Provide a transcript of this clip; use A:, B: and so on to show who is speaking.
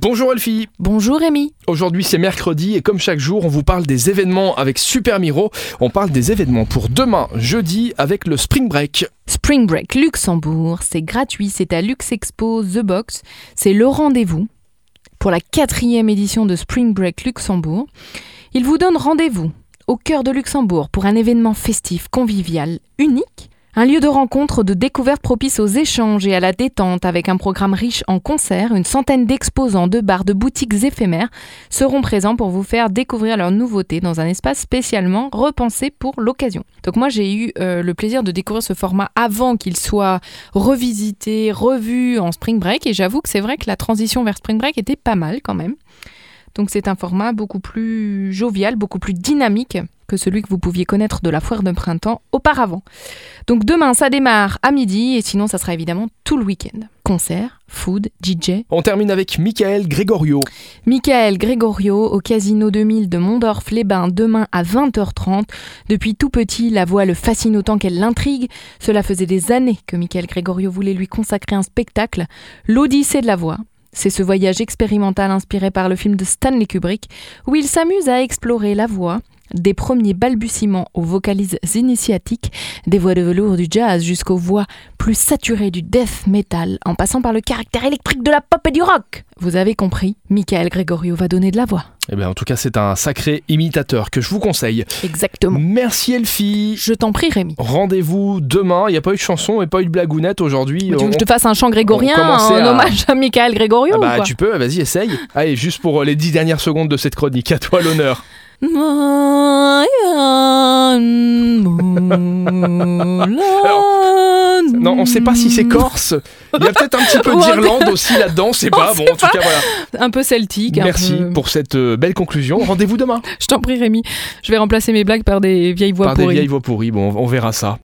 A: Bonjour Elfie
B: Bonjour Rémi
A: Aujourd'hui c'est mercredi et comme chaque jour on vous parle des événements avec Super Miro. On parle des événements pour demain, jeudi, avec le Spring Break.
B: Spring Break Luxembourg, c'est gratuit, c'est à Lux Expo The Box, c'est le rendez-vous pour la quatrième édition de Spring Break Luxembourg. Il vous donne rendez-vous au cœur de Luxembourg pour un événement festif, convivial, unique un lieu de rencontre, de découverte propice aux échanges et à la détente avec un programme riche en concerts, une centaine d'exposants, de bars, de boutiques éphémères seront présents pour vous faire découvrir leurs nouveautés dans un espace spécialement repensé pour l'occasion. Donc moi j'ai eu euh, le plaisir de découvrir ce format avant qu'il soit revisité, revu en Spring Break et j'avoue que c'est vrai que la transition vers Spring Break était pas mal quand même. Donc c'est un format beaucoup plus jovial, beaucoup plus dynamique que celui que vous pouviez connaître de la foire de printemps auparavant. Donc demain, ça démarre à midi et sinon, ça sera évidemment tout le week-end. Concert, food, DJ.
A: On termine avec Michael Gregorio.
B: Michael Gregorio au Casino 2000 de Mondorf-les-Bains demain à 20h30. Depuis tout petit, la voix le fascine autant qu'elle l'intrigue. Cela faisait des années que Michael Gregorio voulait lui consacrer un spectacle, l'Odyssée de la voix. C'est ce voyage expérimental inspiré par le film de Stanley Kubrick, où il s'amuse à explorer la voix, des premiers balbutiements aux vocalises initiatiques, des voix de velours du jazz jusqu'aux voix plus saturées du death metal, en passant par le caractère électrique de la pop et du rock. Vous avez compris, Michael Gregorio va donner de la voix.
A: Eh bien, en tout cas, c'est un sacré imitateur que je vous conseille.
B: Exactement.
A: Merci Elfie.
B: Je t'en prie, Rémi.
A: Rendez-vous demain. Il n'y a pas eu de chanson et pas eu de blagounette aujourd'hui.
B: Tu veux que je te fasse un chant grégorien en hommage à Michael Gregorio
A: ah bah, Tu peux, vas-y, essaye. Allez, juste pour les dix dernières secondes de cette chronique, à toi l'honneur. Non, on sait pas si c'est corse. Il y a peut-être un petit peu d'Irlande aussi là-dedans, c'est pas. Bon, en tout cas, voilà.
B: Un peu celtique.
A: Merci pour cette euh, belle conclusion. Rendez-vous demain.
B: Je t'en prie, Rémi. Je vais remplacer mes blagues par des vieilles voix
A: pourries. Par des vieilles voix pourries. Bon, on verra ça.